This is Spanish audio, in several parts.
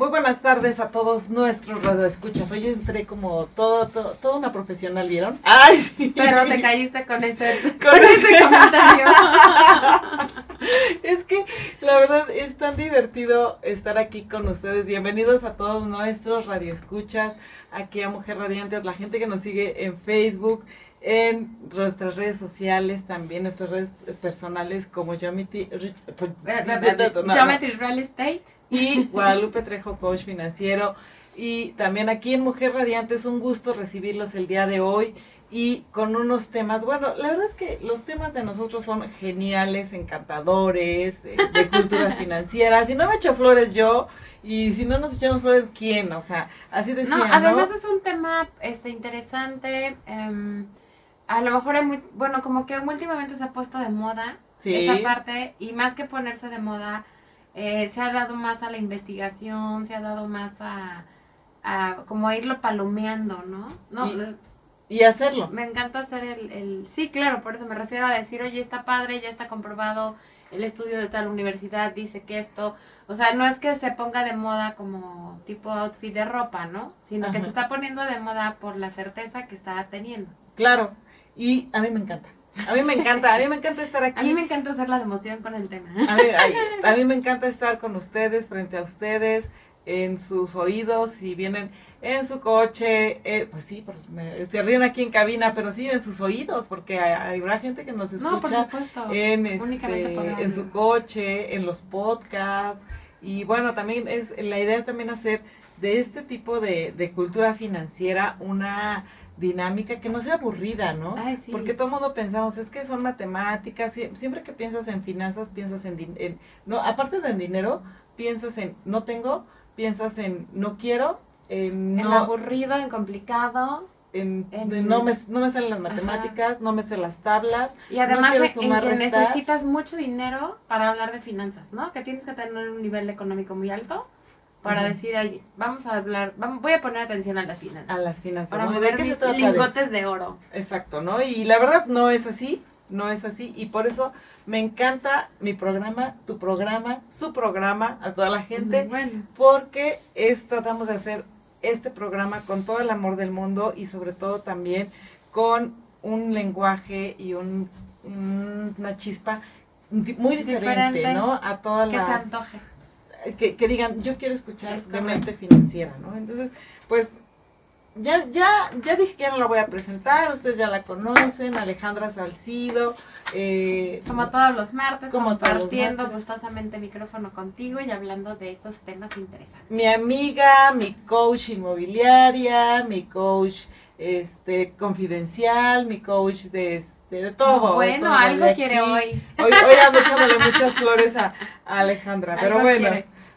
Muy buenas tardes a todos nuestros radioescuchas. Hoy entré como todo, todo, toda una profesional, ¿vieron? ¡Ay, sí! Pero te caíste con este, con, este comentario. es que la verdad es tan divertido estar aquí con ustedes. Bienvenidos a todos nuestros radioescuchas, aquí a Mujer Radiante, a la gente que nos sigue en Facebook, en nuestras redes sociales, también nuestras redes personales como Geometry, pues, Geometry Real Estate y Guadalupe Trejo, coach financiero. Y también aquí en Mujer Radiante es un gusto recibirlos el día de hoy y con unos temas, bueno, la verdad es que los temas de nosotros son geniales, encantadores, eh, de cultura financiera. Si no me echo flores yo, y si no nos echamos flores, ¿quién? O sea, así decía, No, además es un tema este interesante, em, a lo mejor es muy, bueno, como que últimamente se ha puesto de moda esa parte, y más que ponerse de moda, eh, se ha dado más a la investigación, se ha dado más a, como a irlo palomeando, ¿no? no y, hacerlo. Me encanta hacer el, el, Sí, claro, por eso me refiero a decir, oye, está padre, ya está comprobado, el estudio de tal universidad dice que esto, o sea, no es que se ponga de moda como tipo outfit de ropa, ¿no? Sino que se está poniendo de moda por la certeza que está teniendo. Claro, y a mí me encanta. A mí me encanta, a mí me encanta estar aquí. A mí me encanta hacer la emoción con el tema. A mí, me encanta estar con ustedes, frente a ustedes, en sus oídos, si vienen en su coche, eh, pues sí, se ríen aquí en cabina, pero sí en sus oídos, porque hay, habrá gente que nos escucha en, este, en su coche, en los podcasts, y bueno, también es, la idea es también hacer de este tipo de, de cultura financiera una dinámica que no sea aburrida, ¿no? Porque todo mundo pensamos, es que son matemáticas, siempre que piensas en finanzas, piensas en, no, aparte de en dinero, piensas en no tengo, piensas en no quiero, en, no, aburrido, en complicado. En, no, me, no me salen las matemáticas, no me sé las tablas. Y además en que necesitas mucho dinero para hablar de finanzas, ¿no? Que tienes que tener un nivel económico muy alto para decir, vamos a hablar, vamos, voy a poner atención a las finanzas. A las finanzas. Para mover mis lingotes de, oro. Exacto, ¿no? Y la verdad no es así, no es así. Y por eso me encanta mi programa, tu programa, su programa, a toda la gente. Bueno. Porque es, tratamos de hacer este programa con todo el amor del mundo y sobre todo también con un lenguaje y un, una chispa muy diferente, ¿no? A todas que las... se antoje que, que digan, yo quiero escuchar de mente financiera, ¿no? Entonces, pues ya, ya, ya dije que ya no la voy a presentar, ustedes ya la conocen, Alejandra Salcido. Eh, como todos los martes, como compartiendo gustosamente micrófono contigo y hablando de estos temas interesantes. Mi amiga, mi coach inmobiliaria, mi coach este confidencial, mi coach de de todo. bueno, algo quiere hoy. Hoy, hoy ando echándole muchas flores a, Alejandra, pero bueno,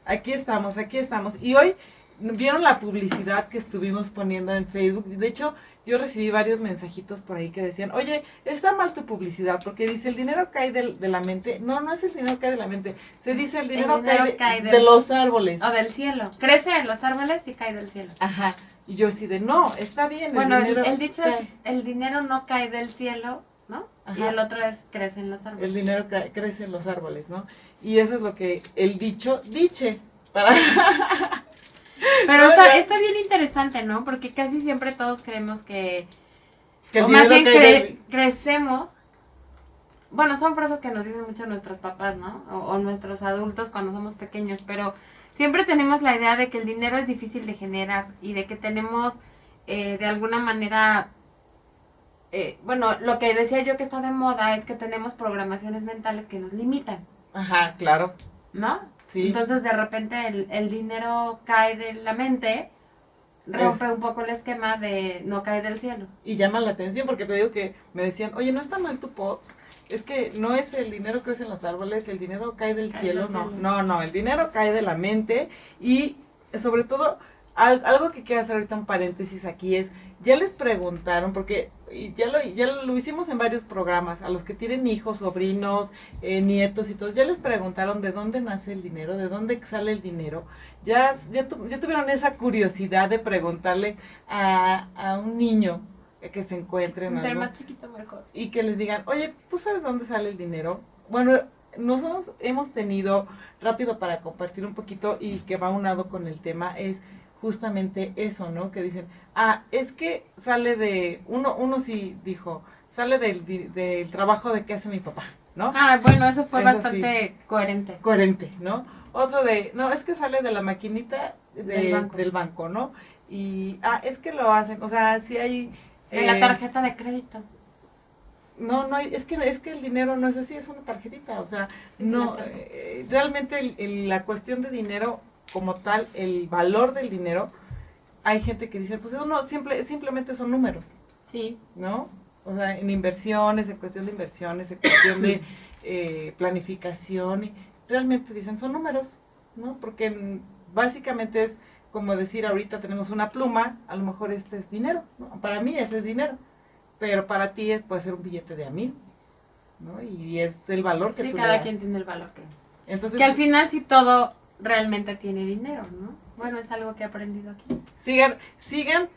aquí estamos, aquí estamos. Y hoy vieron la publicidad que estuvimos poniendo en Facebook. De hecho, yo recibí varios mensajitos por ahí que decían, oye, está mal tu publicidad, porque dice el dinero cae de, de la mente. No, no es el dinero cae de la mente, se dice el dinero, cae, de, los árboles. O del cielo. Crece en los árboles y cae del cielo. Ajá. Y yo así de, no, está bien. Bueno, el, el dicho es, el dinero no cae del cielo, Y el otro es crece en los árboles. El dinero crece en los árboles, ¿no? Y eso es lo que el dicho dice. Para Pero está, bien interesante, ¿no? Porque casi siempre todos creemos que... o más bien crecemos... Bueno, son frases que nos dicen mucho nuestros papás, ¿no? O, nuestros adultos cuando somos pequeños, pero siempre tenemos la idea de que el dinero es difícil de generar y de que tenemos eh, de alguna manera eh, bueno, lo que decía yo que está de moda es que tenemos programaciones mentales que nos limitan. Ajá, claro. ¿No? Sí. Entonces de repente el, el dinero cae de la mente, rompe un poco el esquema de no cae del cielo. Y llama la atención porque te digo que me decían, oye, no está mal tu pot, es que no es el dinero que crece en los árboles, el dinero cae del cielo, no, no, no, el dinero cae de la mente y sobre todo algo que quiero hacer ahorita un paréntesis aquí es, ya les preguntaron, porque ya lo, ya lo hicimos en varios programas, a los que tienen hijos, sobrinos, eh, nietos y todos, ya les preguntaron de dónde nace el dinero, de dónde sale el dinero. Ya, ya, tuvieron esa curiosidad de preguntarle a, a un niño que se encuentre en algo, más chiquito mejor. Y que les digan, oye, ¿tú sabes dónde sale el dinero? Bueno, nosotros hemos tenido, rápido para compartir un poquito y que va unado con el tema, es justamente eso, ¿no? Que dicen, ah, es que sale de, uno, uno sí dijo, sale del, del trabajo de que hace mi papá, ¿no? Ah, bueno, eso fue bastante coherente. Coherente, ¿no? Otro de, no, es que sale de la maquinita del, banco. ¿no? Y, ah, es que lo hacen, o sea, si hay... De la eh, tarjeta de crédito. No, no, es que, es que el dinero no es así, es una tarjetita, o sea, no, eh, realmente la cuestión de dinero como tal, el valor del dinero, hay gente que dice, pues eso no, simple, simplemente son números. Sí. ¿No? O sea, en inversiones, en cuestión de inversiones, en cuestión de eh, planificación, y realmente dicen, son números, ¿no? Porque básicamente es como decir, ahorita tenemos una pluma, a lo mejor este es dinero, ¿no? Para mí ese es dinero, pero para ti puede ser un billete de a mil, ¿no? Y es el valor que sí, cada quien tiene el valor que... Entonces, que al final si todo realmente tiene dinero, ¿no? Bueno, es algo que he aprendido aquí. Sigan, sigan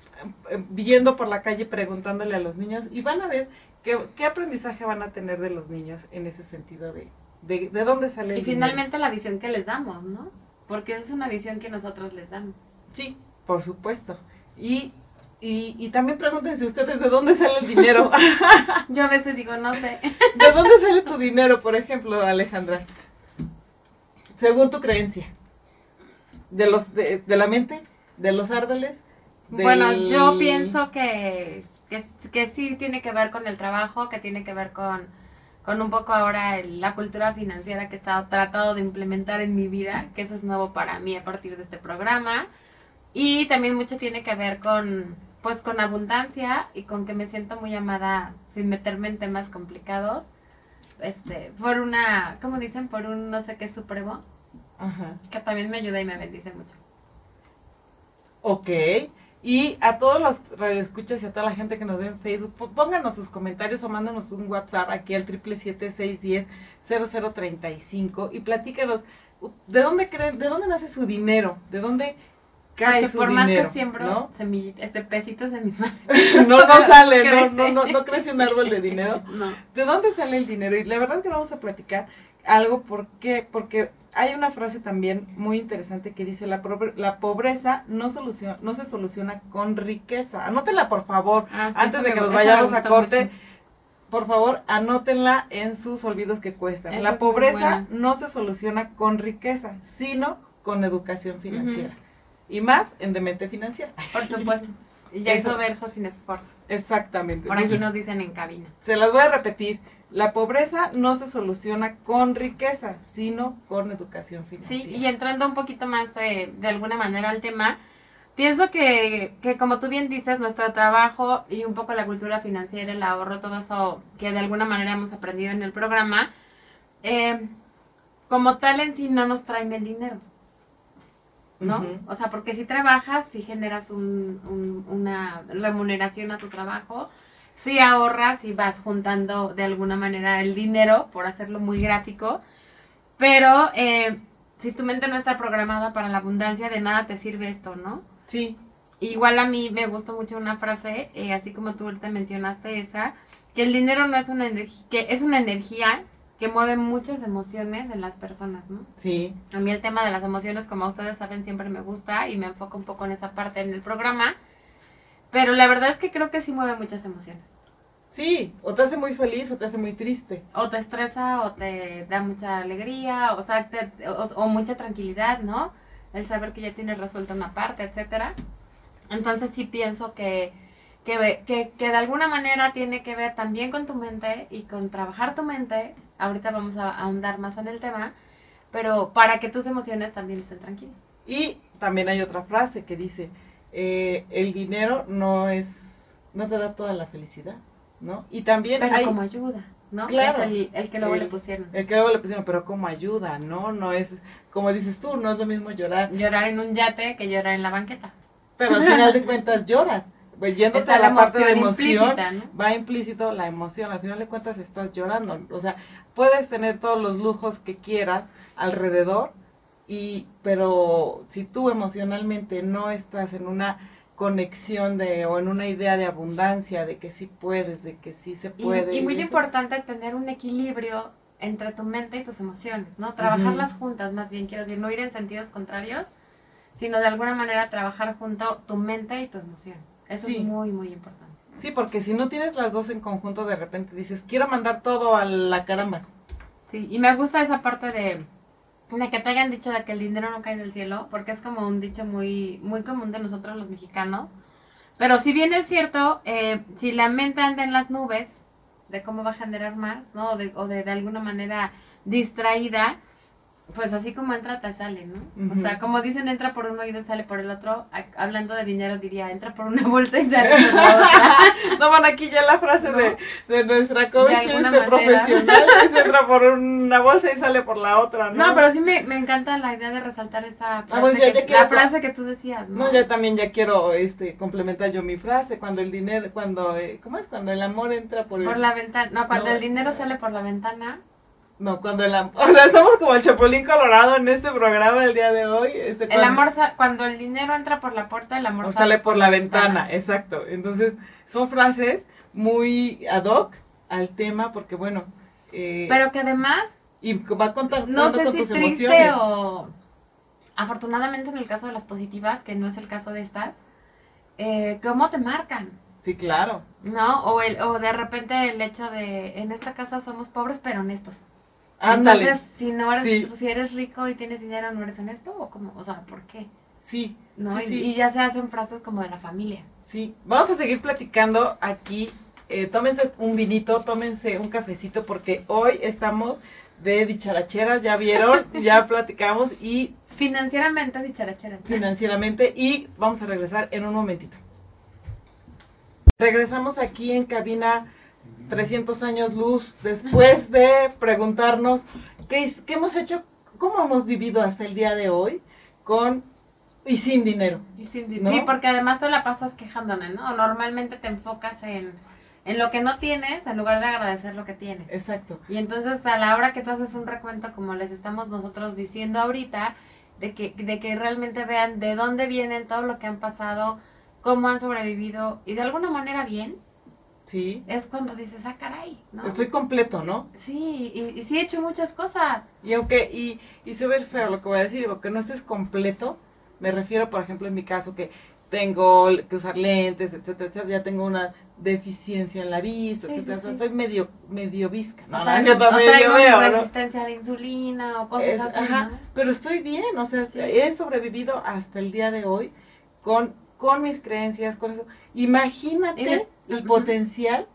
eh, viendo por la calle preguntándole a los niños y van a ver qué, qué aprendizaje van a tener de los niños en ese sentido de, de, de dónde sale el Y finalmente la visión que les damos, ¿no? Porque es una visión que nosotros les damos. Sí, por supuesto. Y, y, y también pregúntense ustedes de dónde sale el dinero. Yo a veces digo, no sé. ¿De dónde sale tu dinero, por ejemplo, Alejandra? Según tu creencia de los de, la mente, de los árboles. Bueno, yo pienso que, que, sí tiene que ver con el trabajo, que tiene que ver con, con un poco ahora la cultura financiera que he estado tratado de implementar en mi vida, que eso es nuevo para mí a partir de este programa. Y también mucho tiene que ver con, pues, con abundancia y con que me siento muy amada sin meterme en temas complicados. Este, por una, ¿cómo dicen? Por un no sé qué supremo. Que también me ayuda y me bendice mucho. Ok. Y a todos los radioescuchas y a toda la gente que nos ve en Facebook, pónganos sus comentarios o mándanos un WhatsApp aquí al 777-610-0035 y platícanos de dónde creen, de dónde nace su dinero, de dónde cae Porque su por más que siembro semillitas, este pesitos en mis manos. no, no sale, no, no, no, no crece un árbol de dinero. No. ¿De dónde sale el dinero? Y la verdad es que vamos a platicar algo, ¿por qué? Porque hay una frase también muy interesante que dice, la, la pobreza no, soluciona, no se soluciona con riqueza. Anótenla, por favor, ah, antes de que nos vayamos a corte. Por favor, anótenla en sus olvidos que cuestan. la pobreza no se soluciona con riqueza, sino con educación financiera. Y más en demente financiera. Por supuesto. Y ya hizo verso sin esfuerzo. Exactamente. Por aquí nos dicen en cabina. Se las voy a repetir. La pobreza no se soluciona con riqueza, sino con educación financiera. Sí, y entrando un poquito más eh, de alguna manera al tema, pienso que, que, como tú bien dices, nuestro trabajo y un poco la cultura financiera, el ahorro, todo eso que de alguna manera hemos aprendido en el programa, eh, como tal en sí no nos traen el dinero. ¿No? O sea, porque si trabajas, si generas un, una remuneración a tu trabajo, si ahorras y vas juntando de alguna manera el dinero, por hacerlo muy gráfico, pero eh, si tu mente no está programada para la abundancia, de nada te sirve esto, ¿no? Sí. Igual a mí me gustó mucho una frase, eh, así como tú ahorita mencionaste esa, que el dinero no es una energía, que es una energía que mueve muchas emociones en las personas, ¿no? Sí. A mí el tema de las emociones, como ustedes saben, siempre me gusta y me enfoco un poco en esa parte en el programa. Pero la verdad es que creo que sí mueve muchas emociones. Sí, o te hace muy feliz o te hace muy triste. O te estresa o te da mucha alegría, o, sea, o, mucha tranquilidad, ¿no? El saber que ya tienes resuelta una parte, etcétera. Entonces sí pienso que, que, que, que, de alguna manera tiene que ver también con tu mente y con trabajar tu mente. Ahorita vamos a ahondar más en el tema, pero para que tus emociones también estén tranquilas. Y también hay otra frase que dice, eh, el dinero no es, no te da toda la felicidad, ¿no? Y también pero como ayuda, ¿no? Claro. Es el, que luego le pusieron. El que luego le pusieron, pero como ayuda, ¿no? No es, como dices tú, no es lo mismo llorar. Llorar en un yate que llorar en la banqueta. pero al final de cuentas lloras. Pues yéndote a la, parte de emoción, va implícito la emoción, al final de cuentas estás llorando, o sea, puedes tener todos los lujos que quieras alrededor, y pero si tú emocionalmente no estás en una conexión de o en una idea de abundancia, de que sí puedes, de que sí se puede. Y, muy importante tener un equilibrio entre tu mente y tus emociones, ¿no? Trabajarlas juntas, más bien, quiero decir, no ir en sentidos contrarios, sino de alguna manera trabajar junto tu mente y tu emoción. Eso es muy, muy importante. Sí, porque si no tienes las dos en conjunto, de repente dices, quiero mandar todo a la caramba. Sí, y me gusta esa parte de, de que te hayan dicho de que el dinero no cae del cielo, porque es como un dicho muy, muy común de nosotros los mexicanos. Pero si bien es cierto, eh, si la mente anda en las nubes, de cómo va a generar más, ¿no? O de, o de, de alguna manera distraída, pues así como entra, te sale, ¿no? O sea, como dicen, entra por un oído y sale por el otro. Hablando de dinero, diría, entra por una bolsa y sale por la otra. no, bueno, aquí ya la frase de, de, nuestra coach este profesional es entra por una bolsa y sale por la otra, ¿no? No, pero sí me, me encanta la idea de resaltar esa ah, pues frase, que, la frase que tú decías, ¿no? No, ya también ya quiero este complementar yo mi frase, cuando el dinero, cuando, eh, ¿cómo es? Cuando el amor entra por el... Por la ventana, no, cuando el dinero sale por la ventana no, cuando el amor, o sea, estamos como el Chapulín Colorado en este programa el día de hoy. Este, el amor, cuando el dinero entra por la puerta, el amor sale, por la, ventana. exacto. Entonces, son frases muy ad hoc al tema porque, bueno... Eh, Pero que además... Y va contando no sé si triste o... Afortunadamente en el caso de las positivas, que no es el caso de estas, eh, ¿cómo te marcan? Sí, claro. ¿No? O, el, o de repente el hecho de, en esta casa somos pobres pero honestos. Entonces, si no eres, si eres rico y tienes dinero, ¿no eres honesto? ¿O cómo? O sea, ¿por qué? Sí. ¿No? y, ya se hacen frases como de la familia. Sí. Vamos a seguir platicando aquí. Eh, tómense un vinito, tómense un cafecito, porque hoy estamos de dicharacheras, ya vieron, ya platicamos y... Financieramente dicharacheras. Financieramente y vamos a regresar en un momentito. Regresamos aquí en cabina 300 años luz después de preguntarnos qué, qué hemos hecho, cómo hemos vivido hasta el día de hoy con y sin dinero. Y sin dinero. Sí, porque además tú la pasas quejándote, ¿no? Normalmente te enfocas en, en lo que no tienes en lugar de agradecer lo que tienes. Exacto. Y entonces a la hora que tú haces un recuento, como les estamos nosotros diciendo ahorita, de que, de que realmente vean de dónde vienen todo lo que han pasado, cómo han sobrevivido y de alguna manera bien, Sí. Es cuando dices, ah, caray, ¿no? Estoy completo, ¿no? Sí, y, sí he hecho muchas cosas. Y aunque, y, y se ve feo lo que voy a decir, porque no estés completo, me refiero, por ejemplo, en mi caso, que tengo que usar lentes, etcétera, etcétera, ya tengo una deficiencia en la vista, etcétera, o sea, soy medio, medio visca, ¿no? no, no, medio veo, resistencia a la insulina o cosas así, ajá, pero estoy bien, o sea, he sobrevivido hasta el día de hoy con, con mis creencias, con eso. Imagínate el potencial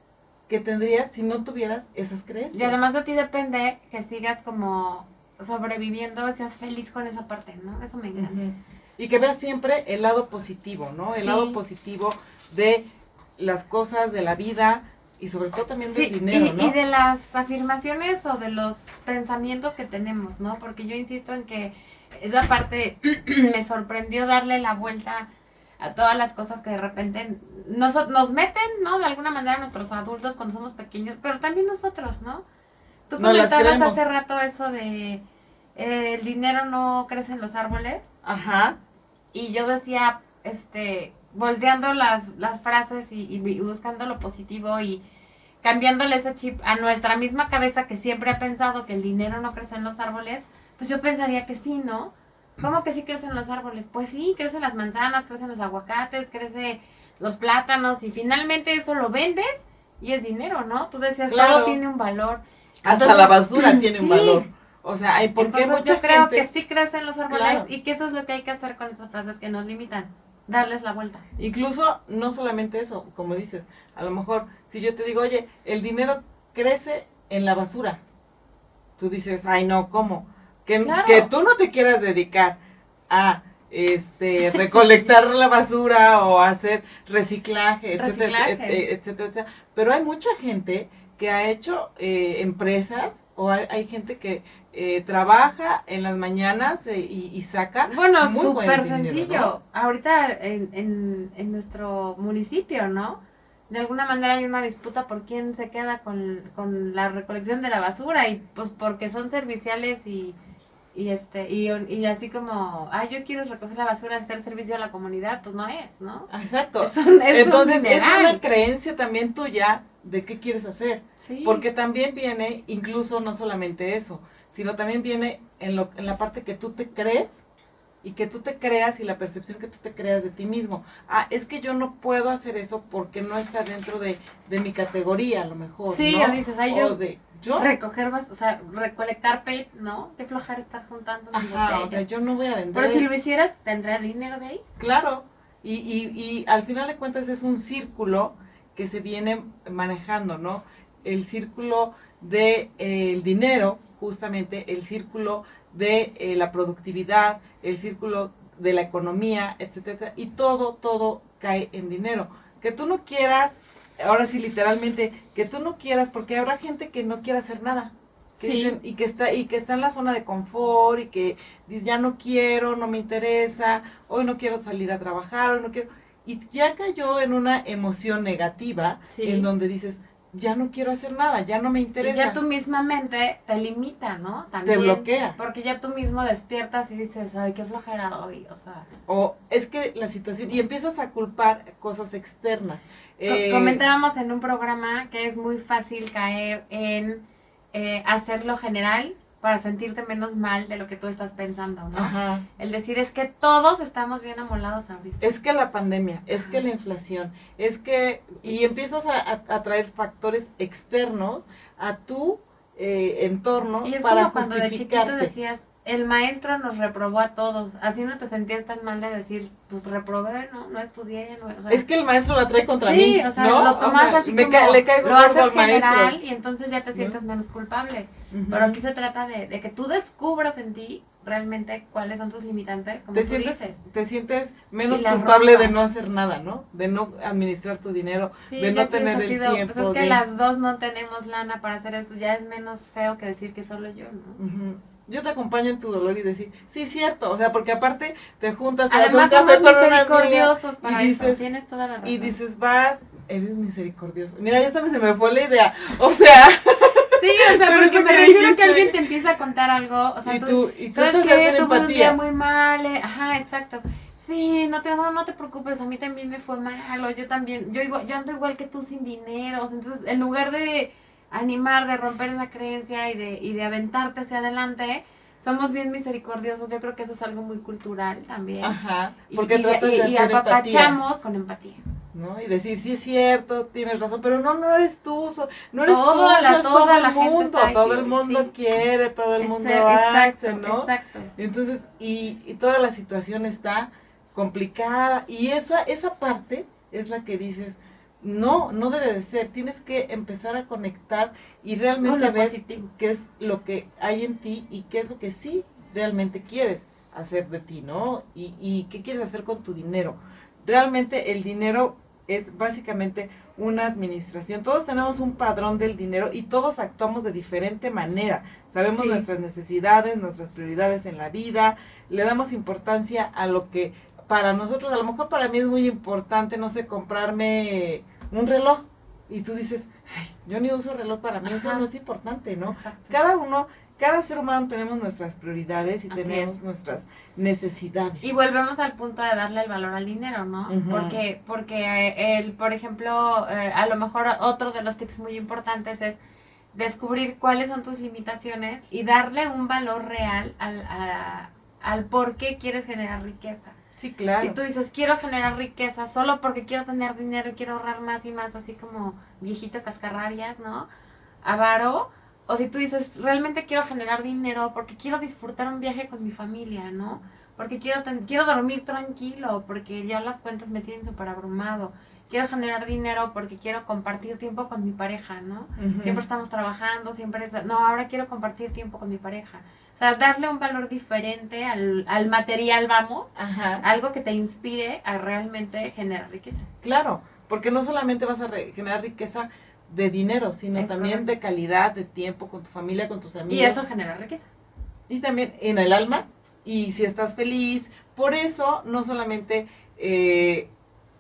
que tendrías si no tuvieras esas creencias. Y además de ti depende que sigas como sobreviviendo, seas feliz con esa parte, ¿no? Eso me encanta. Y que veas siempre el lado positivo, ¿no? El lado positivo de las cosas, de la vida y sobre todo también del dinero, y, Y de las afirmaciones o de los pensamientos que tenemos, ¿no? Porque yo insisto en que esa parte me sorprendió darle la vuelta a todas las cosas que de repente nos, nos meten, ¿no? De alguna manera nuestros adultos cuando somos pequeños, pero también nosotros, ¿no? Tú comentabas hace rato eso de eh, el dinero no crece en los árboles. Ajá. Y yo decía, este, volteando las, las frases y, y, buscando lo positivo y cambiándole ese chip a nuestra misma cabeza que siempre ha pensado que el dinero no crece en los árboles, pues yo pensaría que sí, ¿no? ¿Cómo que sí crecen los árboles? Pues sí, crecen las manzanas, crecen los aguacates, crecen los plátanos y finalmente eso lo vendes y es dinero, ¿no? Tú decías, todo tiene un valor. Hasta la basura tiene un valor. O sea, hay por qué yo creo que sí crecen los árboles y que eso es lo que hay que hacer con esas frases que nos limitan, darles la vuelta. Incluso no solamente eso, como dices, a lo mejor si yo te digo, oye, el dinero crece en la basura, tú dices, ay no, ¿cómo? Que, tú no te quieras dedicar a este recolectar la basura o hacer reciclaje, etcétera, etcétera, Pero hay mucha gente que ha hecho eh, empresas o hay, gente que, eh, trabaja en las mañanas eh, y, saca. Bueno, súper sencillo. Ahorita en, en, en, nuestro municipio, ¿no? De alguna manera hay una disputa por quién se queda con, con la recolección de la basura y pues porque son serviciales y, y este y, y así como, ah, yo quiero recoger la basura, hacer servicio a la comunidad, pues no es, ¿no? Exacto. Entonces es una creencia también tuya de qué quieres hacer. Porque también viene incluso no solamente eso, sino también viene en, lo, en la parte que tú te crees y que tú te creas y la percepción que tú te creas de ti mismo. Ah, es que yo no puedo hacer eso porque no está dentro de, mi categoría, a lo mejor. Sí, dices, ay, yo, de, yo recoger, o sea, recolectar PET, ¿no? De flojar estar juntando. Ajá, o sea, yo no voy a vender. Pero si lo hicieras, ¿tendrías dinero de ahí? Claro, y, y, y al final de cuentas es un círculo que se viene manejando, ¿no? El círculo del de, eh, el dinero, justamente el círculo de eh, la productividad, el círculo de la economía, etcétera, y todo, todo cae en dinero. Que tú no quieras, ahora sí literalmente, que tú no quieras, porque habrá gente que no quiere hacer nada. y que está y que está en la zona de confort y que dice ya no quiero, no me interesa, hoy no quiero salir a trabajar, hoy no quiero y ya cayó en una emoción negativa en donde dices, ya no quiero hacer nada, ya no me interesa. Y ya tu misma mente te limita, ¿no? También, te bloquea. Porque ya tú mismo despiertas y dices, ay, qué flojera hoy, o sea. O es que la situación, y empiezas a culpar cosas externas. Eh, comentábamos en un programa que es muy fácil caer en eh, hacerlo general para sentirte menos mal de lo que tú estás pensando, ¿no? Ajá. El decir es que todos estamos bien amolados ahorita. Es que la pandemia, es que la inflación, es que, y empiezas a, traer factores externos a tu eh, entorno y es como cuando de chiquito decías, el maestro nos reprobó a todos. Así no te sentías tan mal de decir, pues reprobé, no, no estudié. No, es que el maestro la trae contra mí. Sí, o sea, lo tomas así como, le caigo lo haces general y entonces ya te sientes menos culpable. Pero aquí se trata de, de, que tú descubras en ti realmente cuáles son tus limitantes, como te tú sientes, dices. Te sientes menos culpable de no hacer nada, ¿no? De no administrar tu dinero, de no tener el tiempo. Pues es que las dos no tenemos lana para hacer esto, ya es menos feo que decir que solo yo, ¿no? Yo te acompaño en tu dolor y decir, sí, cierto, o sea, porque aparte te juntas, Además, te somos misericordiosos para y dices, tienes toda la razón. Y dices, vas, eres misericordioso. Mira, ya también se me fue la idea, o sea... Sí, o sea, porque me refiero que alguien te empieza a contar algo, o sea, y tú, y tú ¿sabes qué? Tuve un día muy mal, eh, ajá, exacto. Sí, no te, no, no, te preocupes, a mí también me fue mal, o yo también, yo, igual, yo ando igual que tú sin dinero, entonces, en lugar de animar, de romper esa creencia y de, y de aventarte hacia adelante, somos bien misericordiosos. Yo creo que eso es algo muy cultural también. Ajá, porque y, y, apapachamos con empatía. ¿no? Y decir, sí es cierto, tienes razón, pero no, no eres tú, no eres tú, es todo el mundo, todo el mundo quiere, todo el mundo hace, ¿no? Exacto. Entonces, y, y, toda la situación está complicada, y esa, esa parte es la que dices, no, no debe de ser. Tienes que empezar a conectar y realmente ver qué es lo que hay en ti y qué es lo que sí realmente quieres hacer de ti, ¿no? Y, y qué quieres hacer con tu dinero. Realmente el dinero es básicamente una administración. Todos tenemos un padrón del dinero y todos actuamos de diferente manera. Sabemos nuestras necesidades, nuestras prioridades en la vida, le damos importancia a lo que para nosotros, a lo mejor para mí es muy importante, no sé, comprarme un reloj y tú dices, Ay, yo ni uso reloj para mí, eso no es importante, ¿no? Cada uno, cada ser humano tenemos nuestras prioridades y tenemos nuestras necesidades. Y volvemos al punto de darle el valor al dinero, ¿no? Porque, porque eh, el, por ejemplo, eh, a lo mejor otro de los tips muy importantes es descubrir cuáles son tus limitaciones y darle un valor real al, al por qué quieres generar riqueza. Sí, claro. Si tú dices, quiero generar riqueza solo porque quiero tener dinero y quiero ahorrar más y más, así como viejito cascarrabias, ¿no? Avaro. O si tú dices, realmente quiero generar dinero porque quiero disfrutar un viaje con mi familia, ¿no? Porque quiero, quiero dormir tranquilo, porque ya las cuentas me tienen súper abrumado. Quiero generar dinero porque quiero compartir tiempo con mi pareja, ¿no? Siempre estamos trabajando, siempre es... No, ahora quiero compartir tiempo con mi pareja sea, darle un valor diferente al, al material, vamos, algo que te inspire a realmente generar riqueza. Claro, porque no solamente vas a generar riqueza de dinero, sino también de calidad, de tiempo con tu familia, con tus amigos. Y eso genera riqueza. y también en el alma y si estás feliz. Por eso no solamente eh,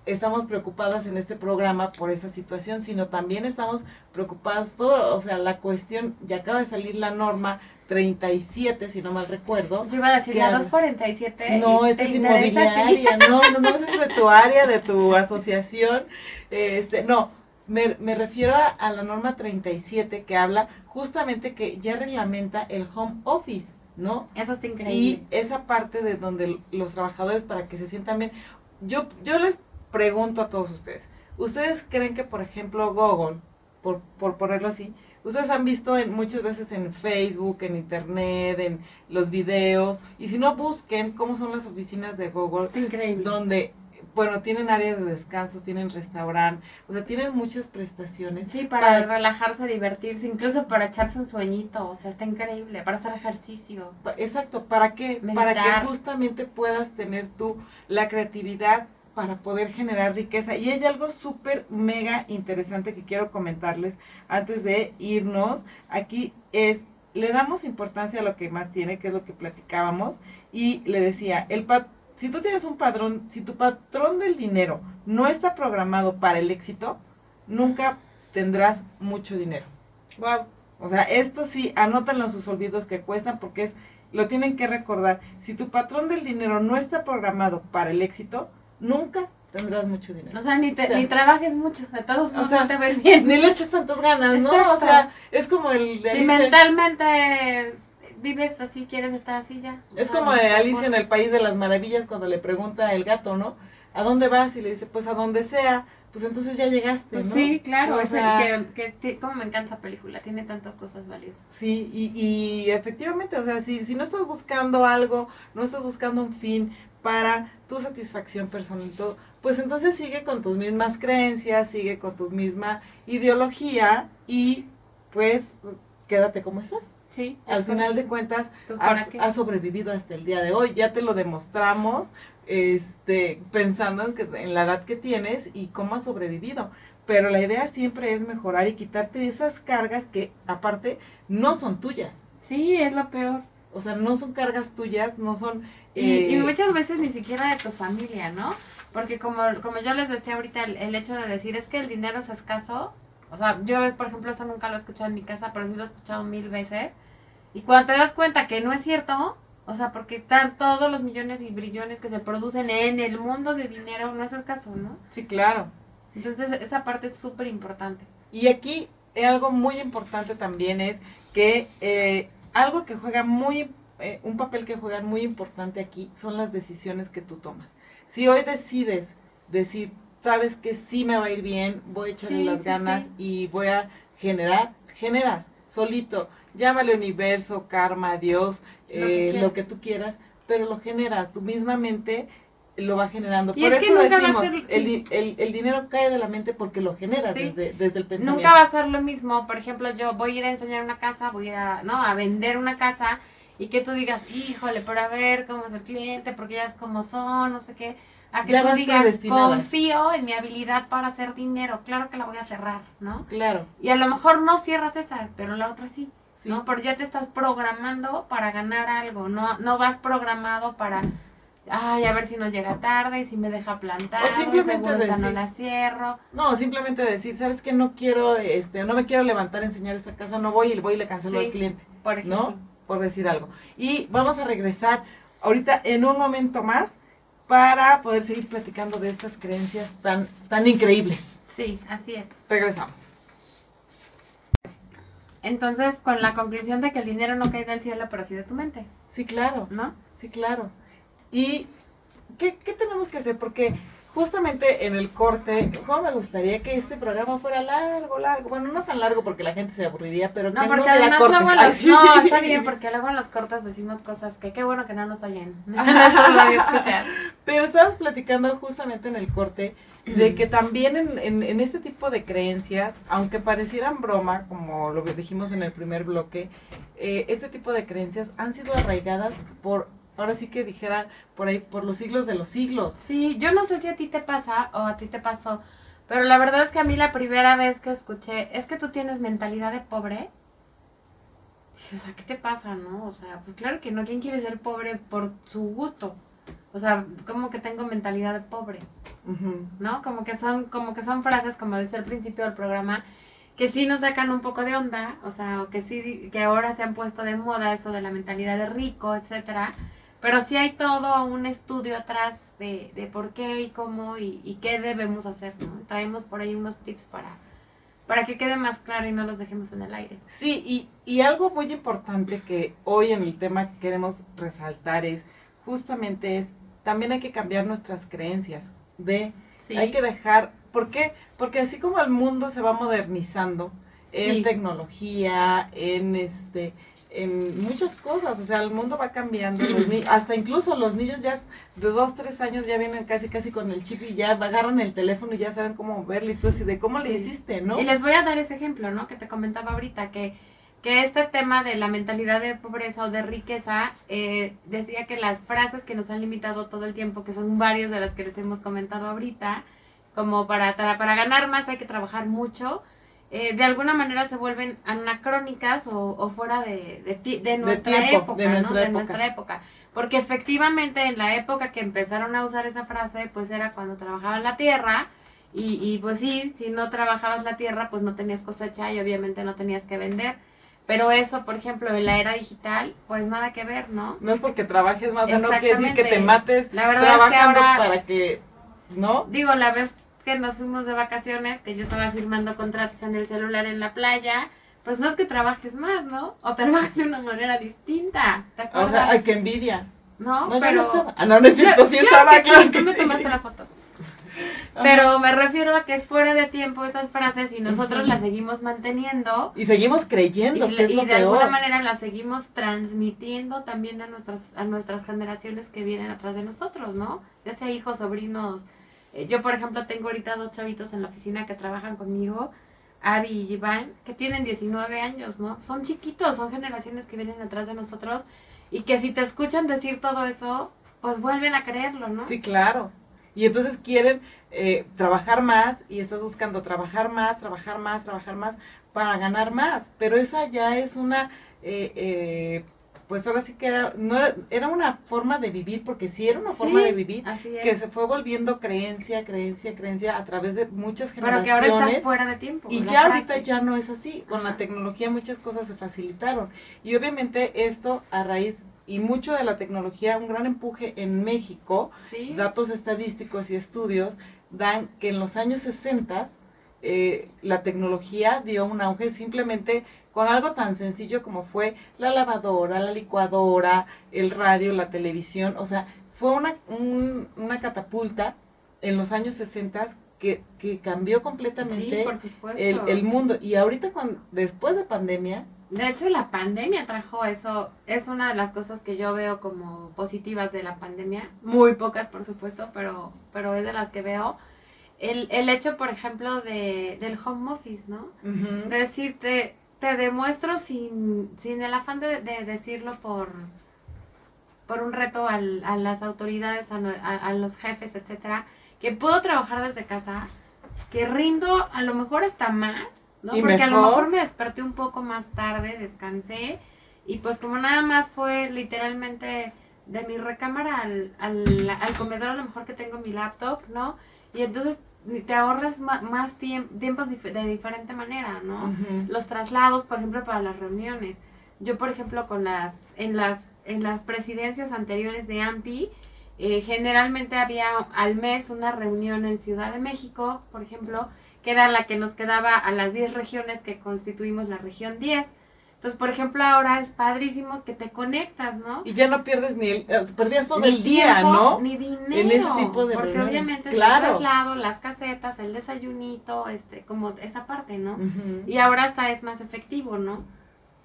estamos preocupadas en este programa por esa situación, sino también estamos preocupados todo, o sea, la cuestión, ya acaba de salir la norma 37, si no mal recuerdo. Yo iba a decir la 247. No, esta es inmobiliaria, no, no, no, es de tu área, de tu asociación. Este, no, me, me refiero a, a, la norma 37 que habla justamente que ya reglamenta el home office, ¿no? Eso está increíble. Y esa parte de donde los trabajadores para que se sientan bien. Yo, yo les pregunto a todos ustedes, ¿ustedes creen que, por ejemplo, Google, por, por ponerlo así, ustedes han visto en, muchas veces en Facebook, en Internet, en los videos, y si no busquen cómo son las oficinas de Google, es increíble. donde bueno, tienen áreas de descanso, tienen restaurante, o sea, tienen muchas prestaciones. Sí, para, relajarse, divertirse, incluso para echarse un sueñito, o sea, está increíble, para hacer ejercicio. Exacto, ¿para qué? Para que justamente puedas tener tú la creatividad para poder generar riqueza. Y hay algo súper mega interesante que quiero comentarles antes de irnos. Aquí es, le damos importancia a lo que más tiene, que es lo que platicábamos, y le decía, el si tú tienes un padrón, si tu patrón del dinero no está programado para el éxito, nunca tendrás mucho dinero. Wow. O sea, esto sí, anótenlo sus olvidos que cuestan porque es, lo tienen que recordar. Si tu patrón del dinero no está programado para el éxito, nunca tendrás mucho dinero. O sea, ni, te, ni trabajes mucho, de todos modos no te ves bien. Ni le eches tantas ganas, ¿no? O sea, es como el... Si mentalmente vives así, quieres estar así ya. Es como de Alicia en el País de las Maravillas cuando le pregunta el gato, ¿no? ¿A dónde vas? Y le dice, pues a donde sea. Pues entonces ya llegaste, pues ¿no? Sí, claro, o sea, que, que, como me encanta esa película, tiene tantas cosas valiosas. Sí, y, y efectivamente, o sea, si, si no estás buscando algo, no estás buscando un fin para tu satisfacción personal y todo, pues entonces sigue con tus mismas creencias, sigue con tu misma ideología y pues quédate como estás. Sí, Al final de cuentas, pues, has, sobrevivido hasta el día de hoy. Ya te lo demostramos este, pensando en, que, en la edad que tienes y cómo has sobrevivido. Pero la idea siempre es mejorar y quitarte esas cargas que, aparte, no son tuyas. Sí, es lo peor. O sea, no son cargas tuyas, no son... y, eh, muchas veces ni siquiera de tu familia, ¿no? Porque como, como yo les decía ahorita, el, el hecho de decir es que el dinero es escaso, o sea, yo, por ejemplo, eso nunca lo he escuchado en mi casa, pero sí lo he escuchado mil veces. Y cuando te das cuenta que no es cierto, o sea, porque están todos los millones y brillones que se producen en el mundo de dinero, no es escaso, ¿no? Sí, claro. Entonces, esa parte es súper importante. Y aquí eh, algo muy importante también es que eh, algo que juega muy, eh, un papel que juega muy importante aquí son las decisiones que tú tomas. Si hoy decides decir, sabes que sí me va a ir bien, voy a echarle las ganas y voy a generar, generas solito. Llámale universo, karma, Dios, lo, que eh, lo, que tú quieras, pero lo generas, tu misma mente lo va generando. Por eso decimos, el, el, el, dinero cae de la mente porque lo generas desde, desde el pensamiento. Nunca va a ser lo mismo, por ejemplo, yo voy a ir a enseñar una casa, voy a, ¿no? a vender una casa y que tú digas, híjole, pero a ver cómo es el cliente, porque ya es como son, no sé qué a que tú digas, confío en mi habilidad para hacer dinero, claro que la voy a cerrar, ¿no? Claro. Y a lo mejor no cierras esa, pero la otra sí, ¿no? Porque ya te estás programando para ganar algo, no, no vas programado para, ay, a ver si no llega tarde, y si me deja plantar, o simplemente decir, no la cierro. No, simplemente decir, ¿sabes qué? No quiero, este, no me quiero levantar a enseñar esa casa, no voy y le voy y le cancelo al cliente, por ejemplo. ¿no? Por decir algo. Y vamos a regresar ahorita en un momento más para poder seguir platicando de estas creencias tan, tan increíbles. Sí, así es. Regresamos. Entonces, con la conclusión de que el dinero no cae del cielo, pero sí de tu mente. Sí, claro. ¿No? Sí, claro. ¿Y qué, qué tenemos que hacer? Porque justamente en el corte, ¿cómo me gustaría que este programa fuera largo, largo? Bueno, no tan largo porque la gente se aburriría, pero no, que porque no además luego los, No, está bien, porque luego en los cortes decimos cosas que qué bueno que no nos oyen. no escuchar. Pero estabas platicando justamente en el corte de que también en, en, en, este tipo de creencias, aunque parecieran broma, como lo que dijimos en el primer bloque, eh, este tipo de creencias han sido arraigadas por ahora sí que dijera por ahí, por los siglos de los siglos. Sí, yo no sé si a ti te pasa o a ti te pasó, pero la verdad es que a mí la primera vez que escuché, es que tú tienes mentalidad de pobre. o sea, ¿qué te pasa, no? O sea, pues claro que no, ¿quién quiere ser pobre por su gusto? O sea, como que tengo mentalidad de pobre, ¿no? Como que son, como que son frases, como decía al principio del programa, que sí nos sacan un poco de onda, o sea, o que sí, que ahora se han puesto de moda eso de la mentalidad de rico, etcétera, pero sí hay todo un estudio atrás de, de por qué y cómo y, y, qué debemos hacer, ¿no? Traemos por ahí unos tips para, para que quede más claro y no los dejemos en el aire. Sí, y, y algo muy importante que hoy en el tema queremos resaltar es, justamente es, también hay que cambiar nuestras creencias de, hay que dejar, ¿por qué? Porque así como el mundo se va modernizando en tecnología, en este en muchas cosas, o sea, el mundo va cambiando, hasta incluso los niños ya de dos, tres años ya vienen casi casi con el chip y ya agarran el teléfono y ya saben cómo verlo y tú así de cómo le hiciste, ¿no? Y les voy a dar ese ejemplo, ¿no? Que te comentaba ahorita, que, que este tema de la mentalidad de pobreza o de riqueza, eh, decía que las frases que nos han limitado todo el tiempo, que son varias de las que les hemos comentado ahorita, como para, para ganar más hay que trabajar mucho, eh, de alguna manera se vuelven anacrónicas o, fuera de, de, nuestra época, ¿no? De nuestra época. Porque efectivamente en la época que empezaron a usar esa frase, pues era cuando trabajaban la tierra. Y, y pues sí, si no trabajabas la tierra, pues no tenías cosecha y obviamente no tenías que vender. Pero eso, por ejemplo, en la era digital, pues nada que ver, ¿no? No es porque trabajes más, no quiere decir que te mates la verdad trabajando es que ahora, para que, ¿no? Digo, la vez que nos fuimos de vacaciones, que yo estaba firmando contratos en el celular en la playa, pues no es que trabajes más, ¿no? O trabajes de una manera distinta, ¿te acuerdas? O sea, ay, qué envidia. No, pero... No estaba. Ah, no, no es cierto, sí estaba, que claro que me tomaste la foto. Pero me refiero a que es fuera de tiempo esas frases y nosotros las seguimos manteniendo. Y seguimos creyendo y, que es y lo de alguna manera las seguimos transmitiendo también a nuestras, a nuestras generaciones que vienen atrás de nosotros, ¿no? Ya sea hijos, sobrinos, eh, yo, por ejemplo, tengo ahorita dos chavitos en la oficina que trabajan conmigo, Abby y Iván, que tienen 19 años, ¿no? Son chiquitos, son generaciones que vienen atrás de nosotros y que si te escuchan decir todo eso, pues vuelven a creerlo, ¿no? Sí, claro. Y entonces quieren eh, trabajar más y estás buscando trabajar más, trabajar más, trabajar más para ganar más. Pero esa ya es una eh, pues ahora sí que era, no era, una forma de vivir, porque sí era una forma de vivir, que se fue volviendo creencia, creencia, creencia a través de muchas generaciones. Pero que ahora está fuera de tiempo. Y ya ahorita ya no es así, con la tecnología muchas cosas se facilitaron. Y obviamente esto a raíz y mucho de la tecnología, un gran empuje en México, datos estadísticos y estudios dan que en los años 60 eh, la tecnología dio un auge simplemente con algo tan sencillo como fue la lavadora, la licuadora, el radio, la televisión, o sea, fue una, una catapulta en los años 60 que, que cambió completamente el, el, mundo. Y ahorita, con, después de pandemia... De hecho, la pandemia trajo eso, es una de las cosas que yo veo como positivas de la pandemia, muy pocas por supuesto, pero, pero es de las que veo. El, el hecho, por ejemplo, de, del home office, ¿no? De decirte, te demuestro sin, sin el afán de, decirlo por, por un reto a las autoridades, a, los jefes, etcétera, que puedo trabajar desde casa, que rindo a lo mejor hasta más, ¿no? Porque a lo mejor me desperté un poco más tarde, descansé, y pues como nada más fue literalmente de mi recámara al, al, al comedor, a lo mejor que tengo mi laptop, ¿no? Y entonces te ahorras más, tiempos de diferente manera, ¿no? Los traslados, por ejemplo, para las reuniones. Yo, por ejemplo, con las en las en las presidencias anteriores de AMPI, eh, generalmente había al mes una reunión en Ciudad de México, por ejemplo, que era la que nos quedaba a las 10 regiones que constituimos la región 10 entonces, por ejemplo, ahora es padrísimo que te conectas, ¿no? Y ya no pierdes ni el, eh, perdías todo el día, ¿no? Ni dinero. En ese tipo de Porque obviamente claro. el traslado, las casetas, el desayunito, este, como esa parte, ¿no? Y ahora hasta es más efectivo, ¿no?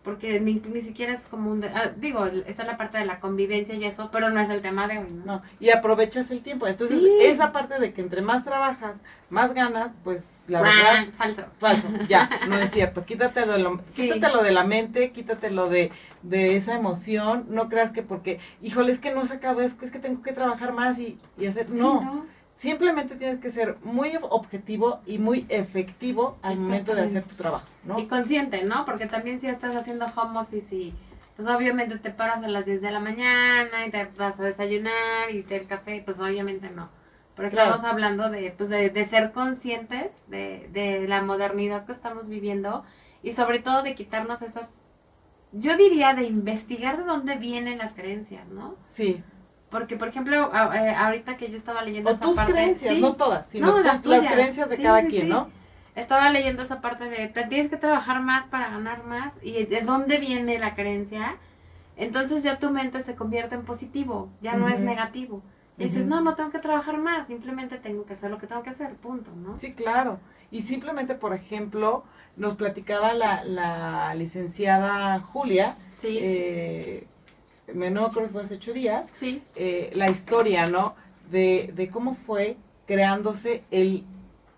Porque ni, ni siquiera es como un... Ah, digo, está la parte de la convivencia y eso, pero no es el tema de hoy, ¿no? no y aprovechas el tiempo. Entonces, esa parte de que entre más trabajas, más ganas, pues la verdad... Falso. Falso, ya, no es cierto. Quítatelo de, lo, quítatelo de la mente, quítatelo de, de esa emoción. No creas que porque, híjole, es que no he sacado eso, es que tengo que trabajar más y, y hacer... No. Simplemente tienes que ser muy objetivo y muy efectivo al momento de hacer tu trabajo, ¿no? Y consciente, ¿no? Porque también si estás haciendo home office y pues obviamente te paras a las 10 de la mañana y te vas a desayunar y te el café, pues obviamente no. Pero estamos hablando de, pues de, de ser conscientes de, de la modernidad que estamos viviendo y sobre todo de quitarnos esas, yo diría de investigar de dónde vienen las creencias, ¿no? Sí. Porque, por ejemplo, eh, ahorita que yo estaba leyendo o esa tus creencias, no todas, sino las, creencias de cada quien, ¿no? Estaba leyendo esa parte de, te tienes que trabajar más para ganar más y de dónde viene la creencia. Entonces ya tu mente se convierte en positivo, ya no es negativo. Y dices, no, no tengo que trabajar más, simplemente tengo que hacer lo que tengo que hacer, punto, ¿no? Sí, claro. Y simplemente, por ejemplo, nos platicaba la, la licenciada Julia, sí. eh, no creo que fue hace ocho días, sí. Eh, la historia, ¿no? De, de cómo fue creándose el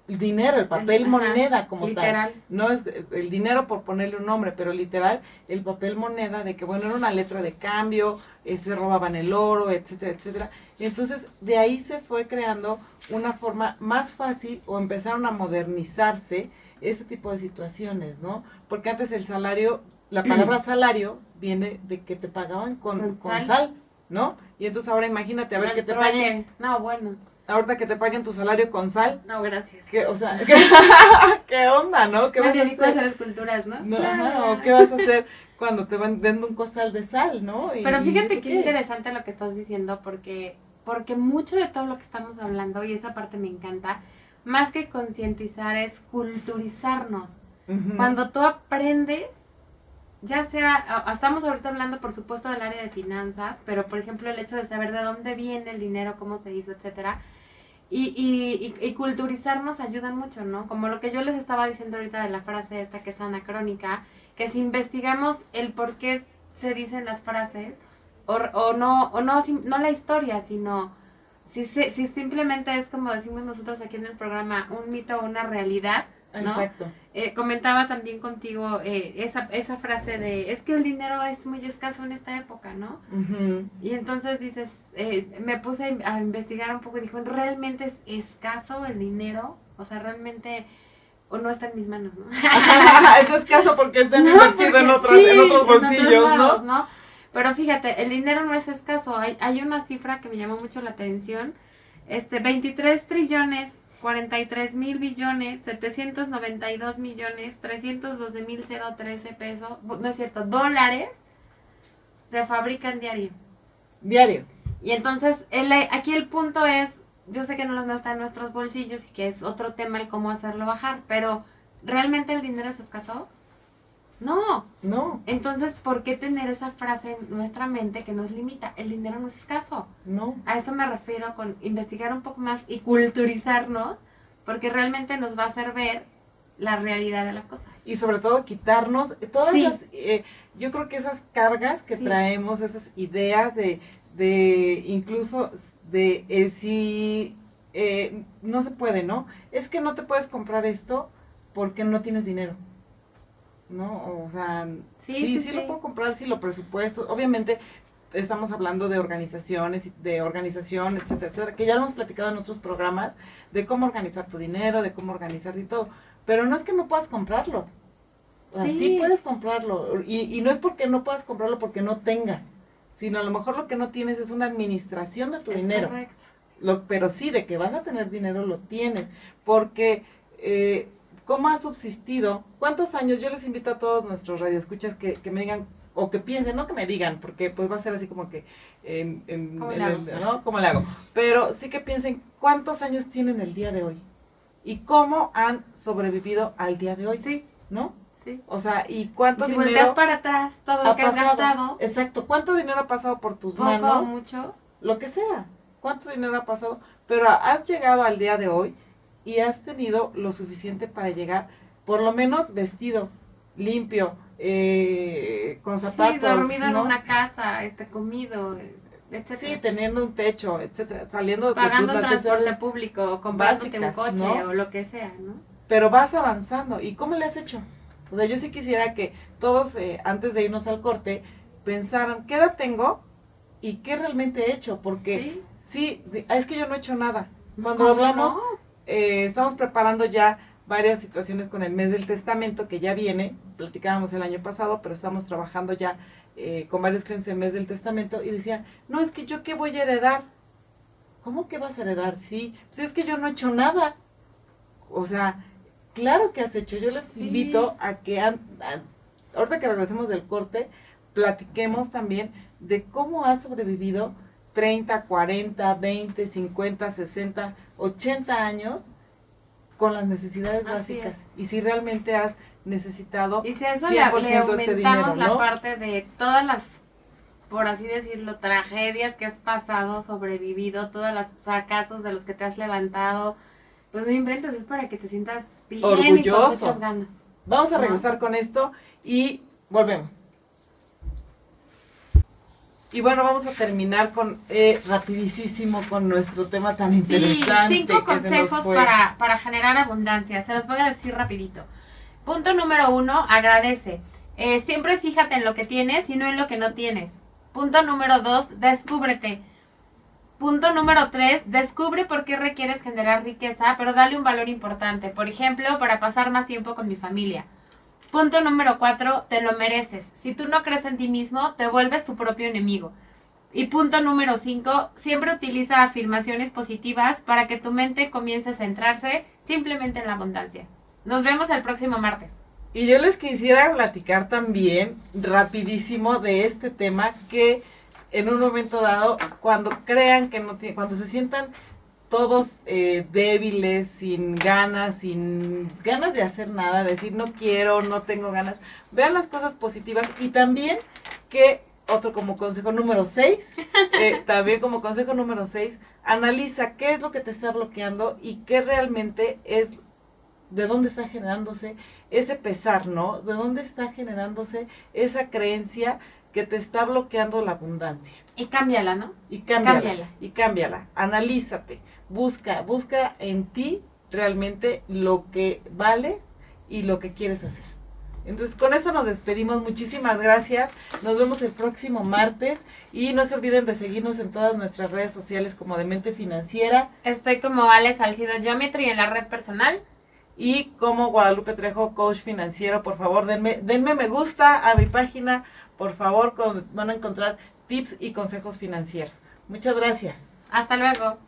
dinero, el papel moneda como literal. tal. No es el dinero por ponerle un nombre, pero literal el papel moneda de que bueno, era una letra de cambio, se este, robaban el oro, etcétera, etcétera. Y entonces de ahí se fue creando una forma más fácil o empezaron a modernizarse este tipo de situaciones, ¿no? Porque antes el salario, la palabra salario viene de que te pagaban con, sal? ¿no? Y entonces ahora imagínate, a ver que te paguen. No, bueno. Ahorita que te paguen tu salario con sal. No, gracias. ¿Qué, o sea, ¿qué, onda, no? ¿Qué Me dedico a hacer? esculturas, ¿no? no qué vas a hacer cuando te van dando un costal de sal, ¿no? Pero fíjate qué interesante lo que estás diciendo, porque, porque mucho de todo lo que estamos hablando, y esa parte me encanta, más que concientizar es culturizarnos. Cuando tú aprendes, ya sea, estamos ahorita hablando por supuesto del área de finanzas, pero por ejemplo el hecho de saber de dónde viene el dinero, cómo se hizo, etcétera, y, y, y, culturizarnos ayuda mucho, ¿no? Como lo que yo les estaba diciendo ahorita de la frase esta que es anacrónica, que si investigamos el por qué se dicen las frases, o, o no, o no, no la historia, sino si, si simplemente es como decimos nosotros aquí en el programa, un mito o una realidad, ¿no? Exacto. Eh, comentaba también contigo eh, esa, esa frase de, es que el dinero es muy escaso en esta época, ¿no? Y entonces dices, eh, me puse a investigar un poco y dijo, ¿realmente es escaso el dinero? O sea, realmente o no está en mis manos, ¿no? es escaso porque está invertido en, otros, en otros bolsillos, ¿no? Pero fíjate, el dinero no es escaso. Hay, hay una cifra que me llamó mucho la atención. Este, 23 trillones, 43 mil billones, 792 millones, 312 mil 013 pesos, no es cierto, dólares, se fabrican diario. Diario. Y entonces, el, aquí el punto es, yo sé que no, no está en nuestros bolsillos y que es otro tema el cómo hacerlo bajar, pero ¿realmente el dinero es escaso? No. No. Entonces, ¿por qué tener esa frase en nuestra mente que nos limita? El dinero no es escaso. No. A eso me refiero con investigar un poco más y culturizarnos, porque realmente nos va a hacer ver la realidad de las cosas. Y sobre todo quitarnos todas las, eh, yo creo que esas cargas que traemos, esas ideas de, de incluso de eh, si eh, no se puede, ¿no? Es que no te puedes comprar esto porque no tienes dinero. ¿No? O sea, sí, sí, lo puedo comprar si lo presupuesto. Obviamente estamos hablando de organizaciones, de organización, etcétera, etcétera, que ya lo hemos platicado en otros programas de cómo organizar tu dinero, de cómo organizar y todo. Pero no es que no puedas comprarlo. O sea, sí, puedes comprarlo. Y, y no es porque no puedas comprarlo porque no tengas, sino a lo mejor lo que no tienes es una administración de tu dinero. Lo, pero sí, de que vas a tener dinero lo tienes. Porque eh, ¿Cómo ha subsistido? ¿Cuántos años? Yo les invito a todos nuestros radioescuchas que, que me digan, o que piensen, no que me digan, porque pues va a ser así como que, en, en ¿Cómo, ¿no? ¿Cómo le hago? Pero sí que piensen, ¿cuántos años tienen el día de hoy? ¿Y cómo han sobrevivido al día de hoy? Sí. ¿No? Sí. O sea, ¿y cuánto si dinero? para atrás todo lo que has gastado. Exacto. ¿Cuánto dinero ha pasado por tus poco, manos? mucho. Lo que sea. ¿Cuánto dinero ha pasado? Pero has llegado al día de hoy y has tenido lo suficiente para llegar, por lo menos vestido, limpio, eh, con zapatos. Sí, dormido en una casa, este, comido, etcétera. Sí, teniendo un techo, etcétera, saliendo Pagando de transporte público, comprándote un coche o lo que sea, ¿no? Pero vas avanzando. ¿Y cómo le has hecho? O sea, yo sí quisiera que todos, eh, antes de irnos al corte, pensaran, ¿qué edad tengo? ¿Y qué realmente he hecho? Porque sí, sí es que yo no he hecho nada Cuando hablamos, eh, estamos preparando ya varias situaciones con el mes del testamento que ya viene, platicábamos el año pasado, pero estamos trabajando ya eh, con varios clientes el mes del testamento y decían, no, es que yo qué voy a heredar. ¿Cómo que vas a heredar? Sí, pues es que yo no he hecho nada. O sea, claro que has hecho. Yo les invito a que, ahorita que regresemos del corte, platiquemos también de cómo has sobrevivido 30, 40, 20, 50, 60, 80 años con las necesidades básicas. Y si realmente has necesitado y si eso le, este aumentamos la parte de todas las por así decirlo tragedias que has pasado sobrevivido todas las fracasos de los que te has levantado pues no inventes es para que te sientas bien orgulloso y con muchas ganas vamos a regresar con esto y volvemos y bueno, vamos a terminar con eh, rapidísimo con nuestro tema tan interesante. Cinco consejos para, para generar abundancia. Se los voy a decir rapidito. Punto número uno, agradece. Eh, siempre fíjate en lo que tienes y no en lo que no tienes. Punto número dos, descúbrete. Punto número tres, descubre por qué requieres generar riqueza, pero dale un valor importante. Por ejemplo, para pasar más tiempo con mi familia. Punto número cuatro, te lo mereces. Si tú no crees en ti mismo, te vuelves tu propio enemigo. Y punto número cinco, siempre utiliza afirmaciones positivas para que tu mente comience a centrarse simplemente en la abundancia. Nos vemos el próximo martes. Y yo les quisiera platicar también rapidísimo de este tema que en un momento dado, cuando crean que no tienen, cuando se sientan todos eh, débiles, sin ganas, sin ganas de hacer nada, decir no quiero, no tengo ganas. Vean las cosas positivas y también que, otro como consejo número 6, eh, también como consejo número 6, analiza qué es lo que te está bloqueando y qué realmente es, de dónde está generándose ese pesar, ¿no? De dónde está generándose esa creencia que te está bloqueando la abundancia. Y cámbiala, ¿no? Y cámbiala. cámbiala. Y cámbiala. Analízate busca, busca en ti realmente lo que vale y lo que quieres hacer. Entonces, con esto nos despedimos. Muchísimas gracias. Nos vemos el próximo martes. Y no se olviden de seguirnos en todas nuestras redes sociales como de Mente Financiera. Estoy como Alex Salcido Geometry en la red personal. Y como Guadalupe Trejo, coach financiero. Por favor, denme, denme me gusta a mi página. Por favor, van a encontrar tips y consejos financieros. Muchas gracias. Hasta luego.